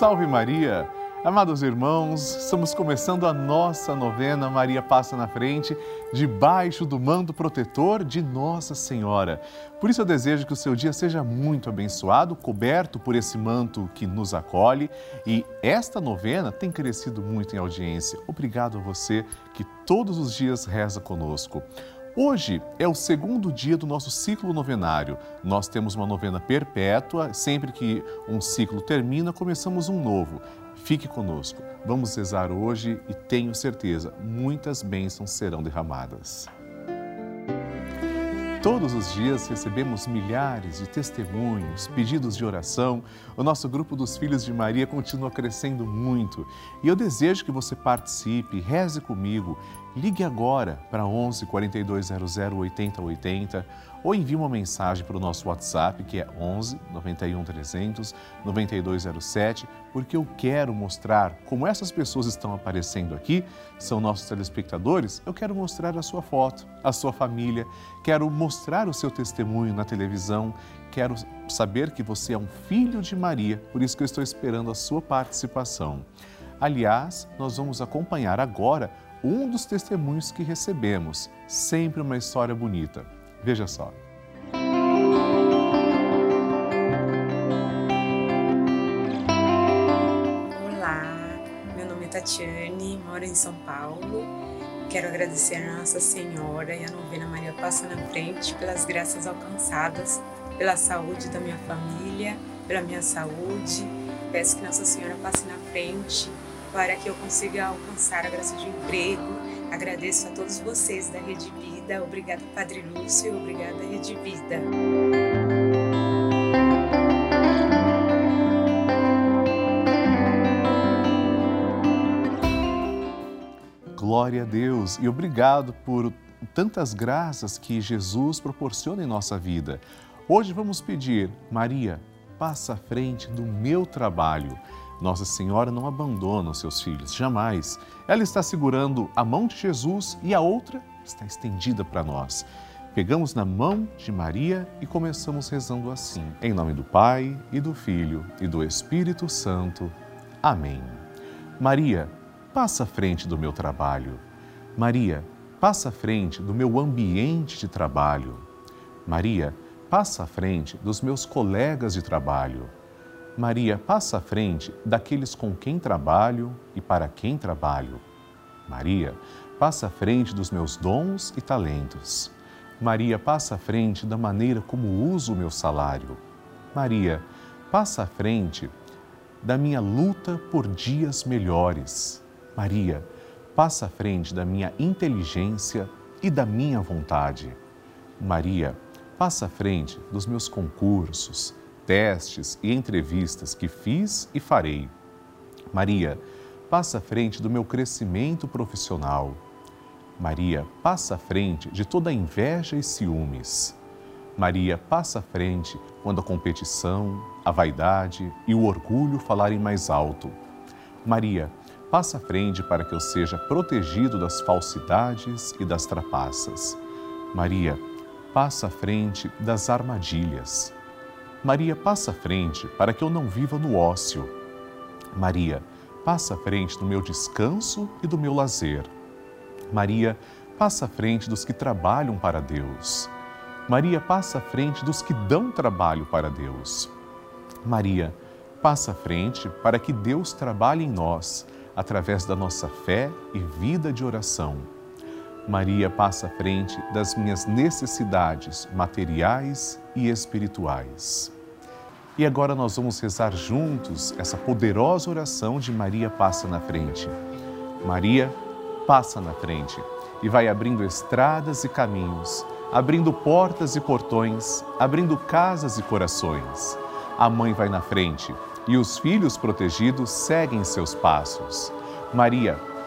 Salve Maria! Amados irmãos, estamos começando a nossa novena Maria Passa na Frente, debaixo do manto protetor de Nossa Senhora. Por isso eu desejo que o seu dia seja muito abençoado, coberto por esse manto que nos acolhe. E esta novena tem crescido muito em audiência. Obrigado a você que todos os dias reza conosco. Hoje é o segundo dia do nosso ciclo novenário. Nós temos uma novena perpétua, sempre que um ciclo termina, começamos um novo. Fique conosco. Vamos rezar hoje e tenho certeza, muitas bênçãos serão derramadas. Todos os dias recebemos milhares de testemunhos, pedidos de oração. O nosso grupo dos Filhos de Maria continua crescendo muito e eu desejo que você participe, reze comigo. Ligue agora para 11 4200 8080 ou envie uma mensagem para o nosso WhatsApp que é 11 91 300 9207, porque eu quero mostrar como essas pessoas estão aparecendo aqui, são nossos telespectadores. Eu quero mostrar a sua foto, a sua família, quero mostrar o seu testemunho na televisão, quero saber que você é um filho de Maria, por isso que eu estou esperando a sua participação. Aliás, nós vamos acompanhar agora um dos testemunhos que recebemos. Sempre uma história bonita. Veja só. Olá, meu nome é Tatiane, moro em São Paulo. Quero agradecer a Nossa Senhora e a novena Maria Passa na Frente pelas graças alcançadas, pela saúde da minha família, pela minha saúde. Peço que Nossa Senhora passe na frente para que eu consiga alcançar a graça de emprego. Agradeço a todos vocês da Rede Vida. Obrigada, Padre Lúcio. Obrigada, Rede Vida. Glória a Deus e obrigado por tantas graças que Jesus proporciona em nossa vida. Hoje vamos pedir, Maria, passa à frente do meu trabalho. Nossa Senhora não abandona os seus filhos, jamais. Ela está segurando a mão de Jesus e a outra está estendida para nós. Pegamos na mão de Maria e começamos rezando assim. Em nome do Pai e do Filho e do Espírito Santo. Amém. Maria, passa à frente do meu trabalho. Maria, passa à frente do meu ambiente de trabalho. Maria, passa à frente dos meus colegas de trabalho. Maria passa à frente daqueles com quem trabalho e para quem trabalho. Maria passa à frente dos meus dons e talentos. Maria passa à frente da maneira como uso o meu salário. Maria passa à frente da minha luta por dias melhores. Maria passa à frente da minha inteligência e da minha vontade. Maria passa à frente dos meus concursos, testes e entrevistas que fiz e farei. Maria, passa à frente do meu crescimento profissional. Maria, passa à frente de toda inveja e ciúmes. Maria, passa à frente quando a competição, a vaidade e o orgulho falarem mais alto. Maria, passa à frente para que eu seja protegido das falsidades e das trapaças. Maria, passa à frente das armadilhas. Maria passa à frente para que eu não viva no ócio. Maria passa à frente do meu descanso e do meu lazer. Maria passa à frente dos que trabalham para Deus. Maria passa à frente dos que dão trabalho para Deus. Maria passa à frente para que Deus trabalhe em nós através da nossa fé e vida de oração. Maria passa à frente das minhas necessidades materiais e espirituais. E agora nós vamos rezar juntos essa poderosa oração de Maria passa na frente. Maria passa na frente e vai abrindo estradas e caminhos, abrindo portas e portões, abrindo casas e corações. A mãe vai na frente e os filhos protegidos seguem seus passos. Maria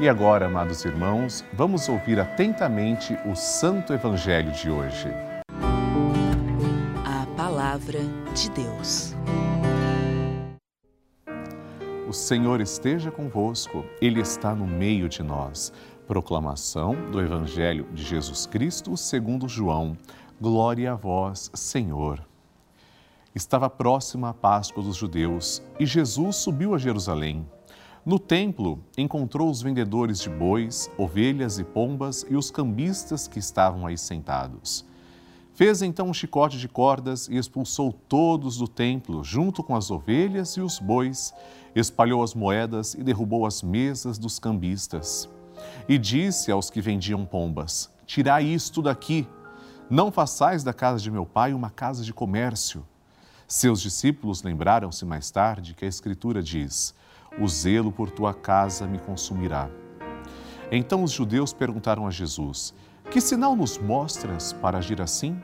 E agora, amados irmãos, vamos ouvir atentamente o Santo Evangelho de hoje. A Palavra de Deus. O Senhor esteja convosco, Ele está no meio de nós. Proclamação do Evangelho de Jesus Cristo segundo João. Glória a vós, Senhor. Estava próxima a Páscoa dos judeus e Jesus subiu a Jerusalém. No templo, encontrou os vendedores de bois, ovelhas e pombas e os cambistas que estavam aí sentados. Fez então um chicote de cordas e expulsou todos do templo, junto com as ovelhas e os bois, espalhou as moedas e derrubou as mesas dos cambistas. E disse aos que vendiam pombas: Tirai isto daqui, não façais da casa de meu pai uma casa de comércio. Seus discípulos lembraram-se mais tarde que a Escritura diz: O zelo por tua casa me consumirá. Então os judeus perguntaram a Jesus: Que sinal nos mostras para agir assim?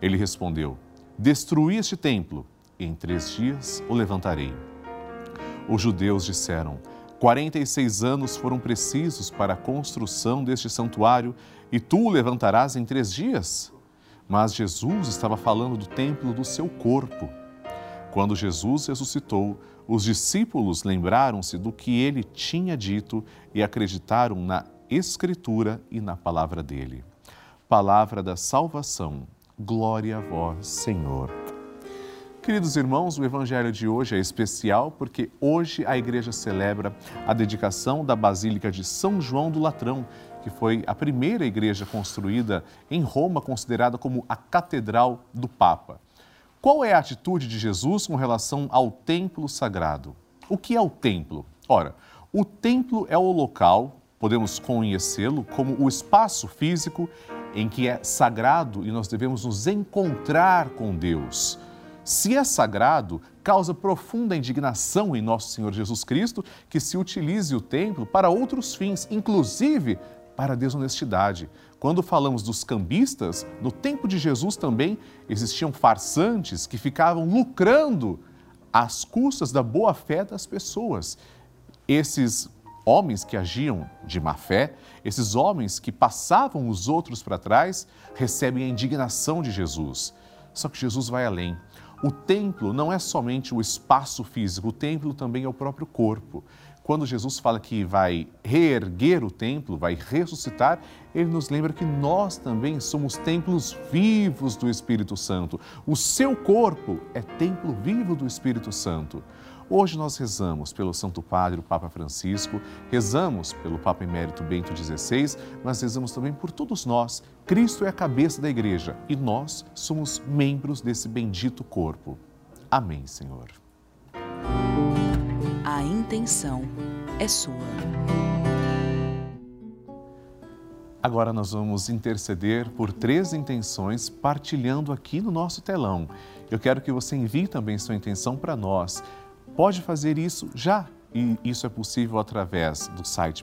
Ele respondeu: Destruí este templo, e em três dias o levantarei. Os judeus disseram: 46 anos foram precisos para a construção deste santuário e tu o levantarás em três dias? Mas Jesus estava falando do templo do seu corpo. Quando Jesus ressuscitou, os discípulos lembraram-se do que ele tinha dito e acreditaram na Escritura e na palavra dele. Palavra da salvação. Glória a vós, Senhor. Queridos irmãos, o Evangelho de hoje é especial porque hoje a igreja celebra a dedicação da Basílica de São João do Latrão, que foi a primeira igreja construída em Roma, considerada como a Catedral do Papa. Qual é a atitude de Jesus com relação ao templo sagrado? O que é o templo? Ora, o templo é o local, podemos conhecê-lo como o espaço físico em que é sagrado e nós devemos nos encontrar com Deus. Se é sagrado, causa profunda indignação em nosso Senhor Jesus Cristo que se utilize o templo para outros fins, inclusive para a desonestidade. Quando falamos dos cambistas, no tempo de Jesus também existiam farsantes que ficavam lucrando às custas da boa-fé das pessoas. Esses homens que agiam de má fé, esses homens que passavam os outros para trás, recebem a indignação de Jesus. Só que Jesus vai além. O templo não é somente o espaço físico, o templo também é o próprio corpo. Quando Jesus fala que vai reerguer o templo, vai ressuscitar, ele nos lembra que nós também somos templos vivos do Espírito Santo. O seu corpo é templo vivo do Espírito Santo. Hoje nós rezamos pelo Santo Padre, o Papa Francisco, rezamos pelo Papa Emérito Bento XVI, mas rezamos também por todos nós. Cristo é a cabeça da igreja e nós somos membros desse bendito corpo. Amém, Senhor. A intenção é sua. Agora nós vamos interceder por três intenções partilhando aqui no nosso telão. Eu quero que você envie também sua intenção para nós pode fazer isso já. E isso é possível através do site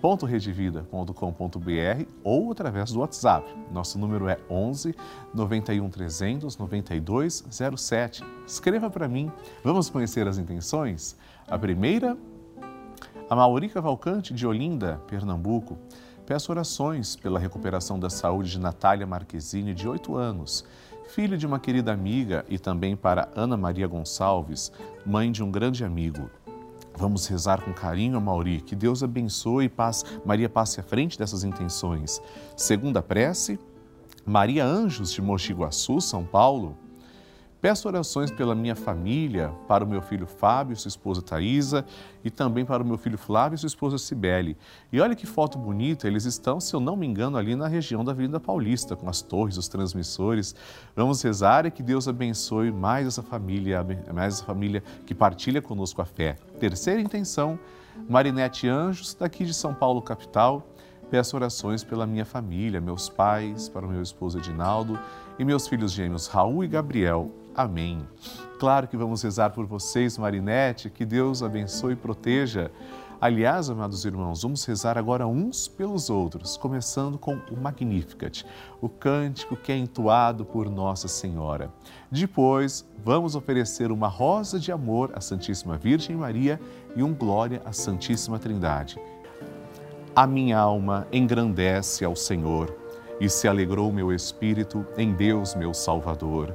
pelavida.redevida.com.br ou através do WhatsApp. Nosso número é 11 91 300 9207. Escreva para mim. Vamos conhecer as intenções? A primeira, a Maurica Valcante de Olinda, Pernambuco. Peço orações pela recuperação da saúde de Natália Marquezine, de 8 anos filho de uma querida amiga, e também para Ana Maria Gonçalves, mãe de um grande amigo. Vamos rezar com carinho Mauri, que Deus abençoe e paz, Maria passe à frente dessas intenções. Segunda prece, Maria Anjos de Mogi Guaçu, São Paulo. Peço orações pela minha família, para o meu filho Fábio, sua esposa Thaisa, e também para o meu filho Flávio e sua esposa Cibele. E olha que foto bonita, eles estão, se eu não me engano, ali na região da Avenida Paulista, com as torres, os transmissores. Vamos rezar e que Deus abençoe mais essa família, mais essa família que partilha conosco a fé. Terceira intenção, Marinete Anjos, daqui de São Paulo, capital Peço orações pela minha família, meus pais, para o meu esposo Edinaldo e meus filhos gêmeos Raul e Gabriel. Amém. Claro que vamos rezar por vocês, Marinete, que Deus abençoe e proteja. Aliás, amados irmãos, vamos rezar agora uns pelos outros, começando com o Magnificat, o cântico que é entoado por Nossa Senhora. Depois, vamos oferecer uma rosa de amor à Santíssima Virgem Maria e um glória à Santíssima Trindade. A minha alma engrandece ao Senhor e se alegrou meu espírito em Deus, meu Salvador,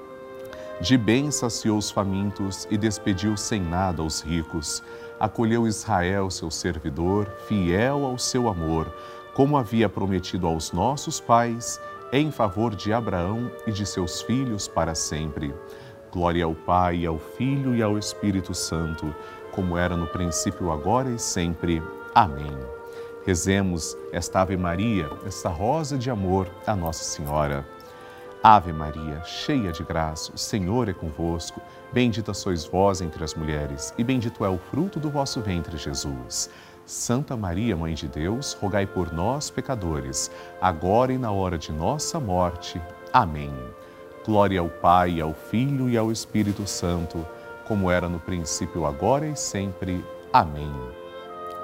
De bem saciou os famintos e despediu sem nada os ricos. Acolheu Israel, seu servidor, fiel ao seu amor, como havia prometido aos nossos pais, em favor de Abraão e de seus filhos para sempre. Glória ao Pai, ao Filho e ao Espírito Santo, como era no princípio, agora e sempre. Amém. Rezemos esta Ave Maria, esta rosa de amor a Nossa Senhora. Ave Maria, cheia de graça, o Senhor é convosco. Bendita sois vós entre as mulheres, e bendito é o fruto do vosso ventre, Jesus. Santa Maria, Mãe de Deus, rogai por nós, pecadores, agora e na hora de nossa morte. Amém. Glória ao Pai, ao Filho e ao Espírito Santo, como era no princípio, agora e sempre. Amém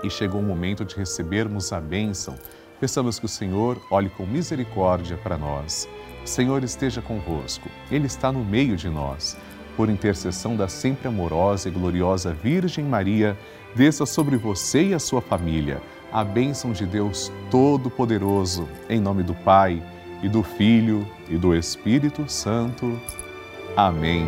e chegou o momento de recebermos a bênção. Peçamos que o Senhor olhe com misericórdia para nós. Senhor esteja convosco, Ele está no meio de nós. Por intercessão da sempre amorosa e gloriosa Virgem Maria, desça sobre você e a sua família a bênção de Deus Todo-Poderoso, em nome do Pai, e do Filho, e do Espírito Santo. Amém.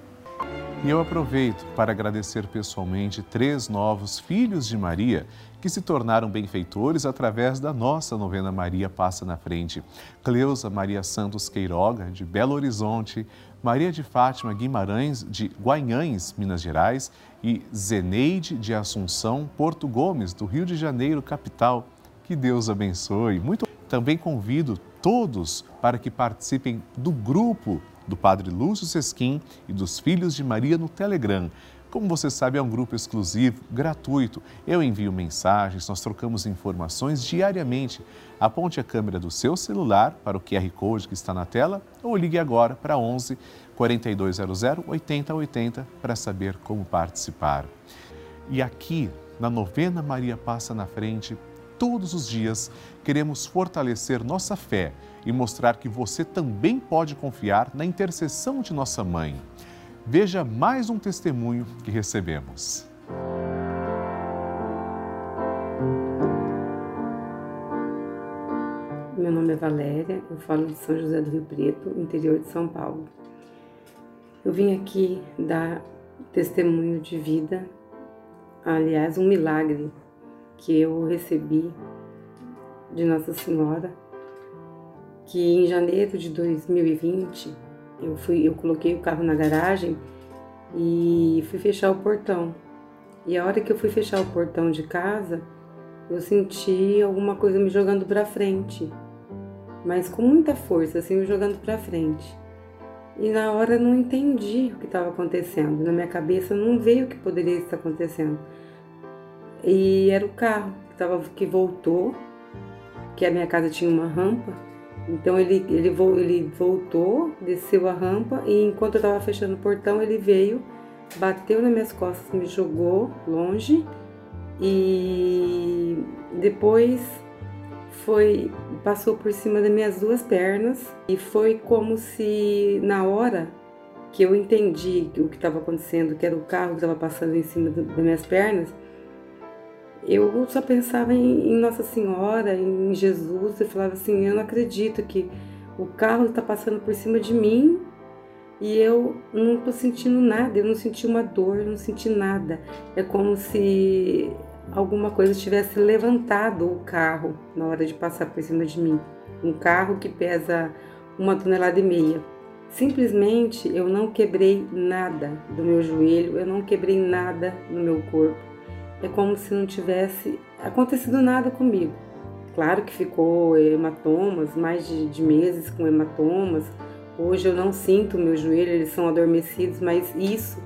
E eu aproveito para agradecer pessoalmente três novos filhos de Maria que se tornaram benfeitores através da nossa novena Maria Passa na Frente. Cleusa Maria Santos Queiroga, de Belo Horizonte, Maria de Fátima Guimarães, de Guanhães, Minas Gerais, e Zeneide de Assunção Porto Gomes, do Rio de Janeiro, capital. Que Deus abençoe. Muito também convido todos para que participem do grupo do Padre Lúcio Sesquim e dos Filhos de Maria no Telegram. Como você sabe, é um grupo exclusivo, gratuito. Eu envio mensagens, nós trocamos informações diariamente. Aponte a câmera do seu celular para o QR Code que está na tela ou ligue agora para 11 4200 8080 para saber como participar. E aqui, na novena Maria Passa na Frente, todos os dias, queremos fortalecer nossa fé e mostrar que você também pode confiar na intercessão de nossa mãe. Veja mais um testemunho que recebemos. Meu nome é Valéria, eu falo de São José do Rio Preto, interior de São Paulo. Eu vim aqui dar testemunho de vida, aliás, um milagre que eu recebi de Nossa Senhora, que em janeiro de 2020 eu fui, eu coloquei o carro na garagem e fui fechar o portão. E a hora que eu fui fechar o portão de casa, eu senti alguma coisa me jogando para frente, mas com muita força, assim, me jogando para frente. E na hora eu não entendi o que estava acontecendo. Na minha cabeça não veio o que poderia estar acontecendo. E era o carro que, tava, que voltou, que a minha casa tinha uma rampa. Então ele, ele, ele voltou, desceu a rampa e enquanto eu estava fechando o portão, ele veio, bateu nas minhas costas, me jogou longe e depois foi passou por cima das minhas duas pernas e foi como se na hora que eu entendi o que estava acontecendo, que era o carro que estava passando em cima das minhas pernas, eu só pensava em, em, Nossa Senhora, em Jesus, eu falava assim, eu não acredito que o carro está passando por cima de mim e eu não estou sentindo nada, eu não senti uma dor, eu não senti nada. É como se alguma coisa tivesse levantado o carro na hora de passar por cima de mim. Um carro que pesa uma tonelada e meia. Simplesmente eu não quebrei nada do meu joelho, eu não quebrei nada no meu corpo. É como se não tivesse acontecido nada comigo. Claro que ficou hematomas, mais de, de meses com hematomas. Hoje eu não sinto meu joelho, eles são adormecidos, mas isso,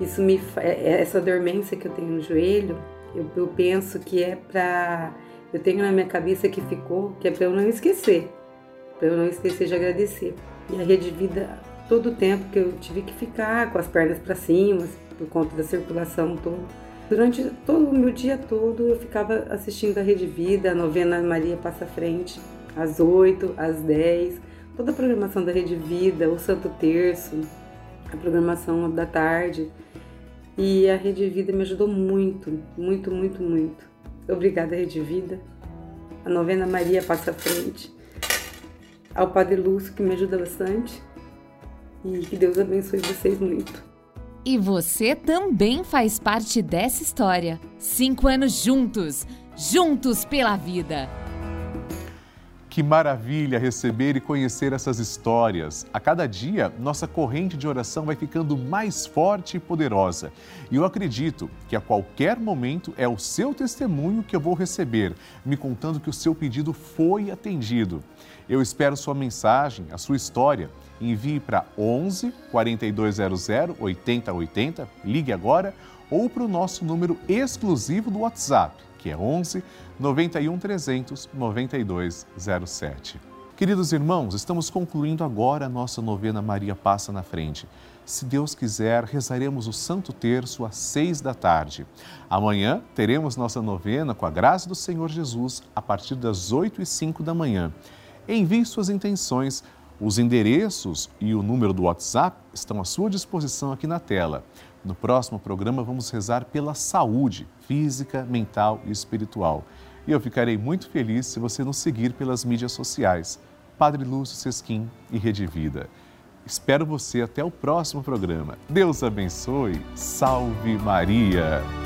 isso me, é, essa dormência que eu tenho no joelho, eu, eu penso que é para. Eu tenho na minha cabeça que ficou, que é para eu não esquecer. Para eu não esquecer de agradecer. E a Rede Vida, todo o tempo que eu tive que ficar com as pernas para cima, por conta da circulação toda. Durante todo o meu dia todo, eu ficava assistindo a Rede Vida, a novena Maria Passa Frente, às 8, às 10, toda a programação da Rede Vida, o Santo Terço, a programação da tarde. E a Rede Vida me ajudou muito, muito, muito, muito. Obrigada, Rede Vida. A novena Maria passa frente. Ao Padre Lúcio, que me ajuda bastante. E que Deus abençoe vocês muito. E você também faz parte dessa história. Cinco anos juntos, juntos pela vida. Que maravilha receber e conhecer essas histórias. A cada dia, nossa corrente de oração vai ficando mais forte e poderosa. E eu acredito que a qualquer momento é o seu testemunho que eu vou receber, me contando que o seu pedido foi atendido. Eu espero sua mensagem, a sua história. Envie para 11 4200 8080, ligue agora, ou para o nosso número exclusivo do WhatsApp, que é 11 91 300 9207. Queridos irmãos, estamos concluindo agora a nossa novena Maria Passa na Frente. Se Deus quiser, rezaremos o Santo Terço às seis da tarde. Amanhã teremos nossa novena com a graça do Senhor Jesus a partir das oito e cinco da manhã. Envie suas intenções. Os endereços e o número do WhatsApp estão à sua disposição aqui na tela. No próximo programa, vamos rezar pela saúde física, mental e espiritual. E eu ficarei muito feliz se você nos seguir pelas mídias sociais, Padre Lúcio Sesquim e Rede Vida. Espero você até o próximo programa. Deus abençoe. Salve Maria!